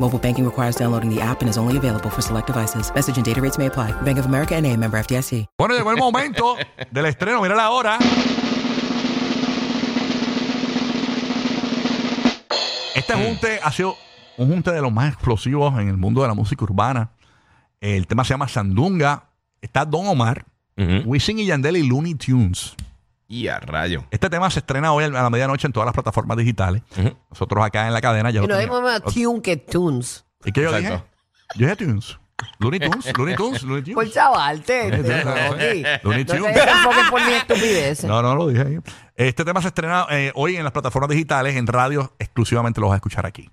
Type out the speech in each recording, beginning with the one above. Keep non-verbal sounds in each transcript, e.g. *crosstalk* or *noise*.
Mobile banking requires downloading the app and is only available for select devices. Message and data rates may apply. Bank of America and a member FDIC. Bueno, llegó el momento *laughs* del estreno. Mira la hora. Este junte ha sido un junte de los más explosivos en el mundo de la música urbana. El tema se llama Sandunga. Está Don Omar, Wisin y Yandel y Looney Tunes. Y a rayo. Este tema se estrena hoy a la medianoche en todas las plataformas digitales. Nosotros acá en la cadena ya Y lo no hay teníamos. más tune que tunes. ¿Y qué yo dije? Yo dije Tunes. Looney Tunes, Looney Tunes, Looney *laughs* Tunes. Por chaval, te. Sí, sí, te- sí. Rocky. Looney No te Tunes. por mi estupidez. No, no lo dije ahí. Este tema se estrena eh, hoy en las plataformas digitales, en radio, exclusivamente lo vas a escuchar aquí.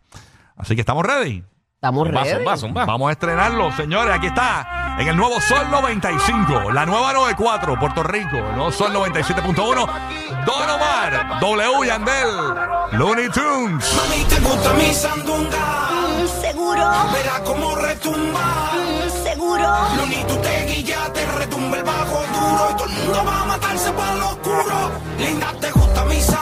Así que estamos ready. Estamos Zumba, ready. zumba, zumba. Vamos a estrenarlo, señores. Aquí está, en el nuevo Sol 95, la nueva 94, Puerto Rico, el nuevo Sol 97.1, Don Omar, W Yandel, Looney Tunes. Mami, te gusta mi sandunga. Seguro, Verás cómo retumba. seguro, Luni, tú te guilla, te retumba el bajo duro. Y todo el mundo va a matarse para lo oscuro. Linda, te gusta mi sandunga.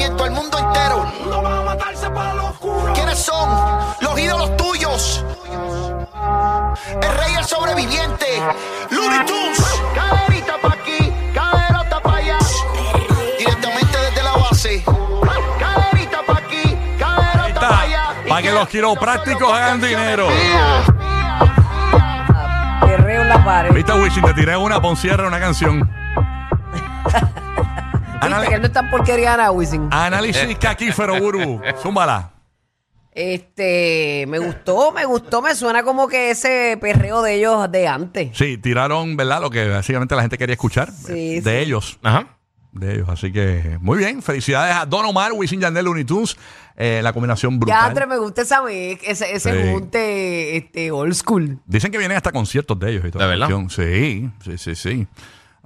Movimiento al mundo entero. No va a matarse para lo oscuro. ¿Quiénes son? Los ídolos tuyos. El rey, el sobreviviente. Looney Tunes. Caderita pa' aquí, caderota pa' allá. Directamente desde la base. Caderita pa' aquí, caderota pa' allá. Pa' Para que los quiroprácticos hagan dinero. Perreo en la pared. Viste, Wisin, te tiré una, pon cierre una canción. Él no es tan porquería Ana Wisin. Análisis caquífero, Buru. *laughs* Zúmbala. Este, me gustó, me gustó, me suena como que ese perreo de ellos de antes. Sí, tiraron, ¿verdad? Lo que básicamente la gente quería escuchar. Sí, de sí. ellos. Ajá. De ellos. Así que, muy bien. Felicidades a Don Omar, Wisin Yandel, Looney Tunes. Eh, la combinación Ya, brutal. Andre, me gusta esa ese, ese Sí. junte este, old school. Dicen que vienen hasta conciertos de ellos y todo. ¿De verdad? Sí, sí, sí, sí.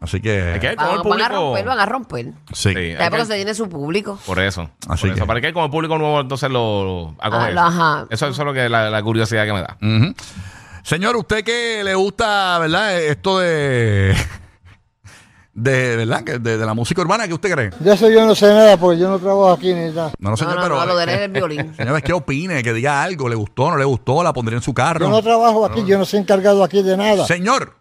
Así que. Hay que ver cómo Van, el van a público. romper, van a romper. Sí. Sí. Ya porque que- se tiene su público. Por eso. Así por eso. que- Para que como el público nuevo entonces lo, acoge. Ah, eso. ajá. Eso, eso es lo que la, la curiosidad que me da. Ujú. Señor, usted que le gusta, ¿verdad? Esto de. *laughs* De, ¿verdad? Que De, de la música urbana, ¿qué usted cree? De eso yo no sé nada porque yo no trabajo aquí ni nada. No, no, señor, no, pero. no, lo de él eh, es el violín. *laughs* Señor, ¿qué opine? Que diga algo, ¿le gustó, no le gustó? ¿La pondría en su carro? Yo no trabajo aquí, yo no soy encargado aquí de nada. Señor,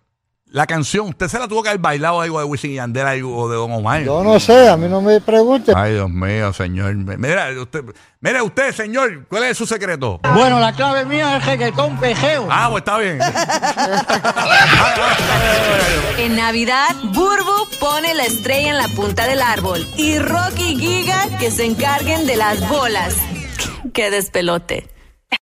la canción, ¿usted se la tuvo que haber bailado algo de Wisin y Yandel algo o de Don Omar? Yo no sé, a mí no me pregunte. Ay, Dios mío, señor. Mira, usted, mire usted, señor, ¿cuál es su secreto? Bueno, la clave mía es reggaetón pejeo. Ah, pues está bien. *laughs* En Navidad, Burbu pone la estrella en la punta del árbol y Rocky y Giga que se encarguen de las bolas. ¡Qué despelote!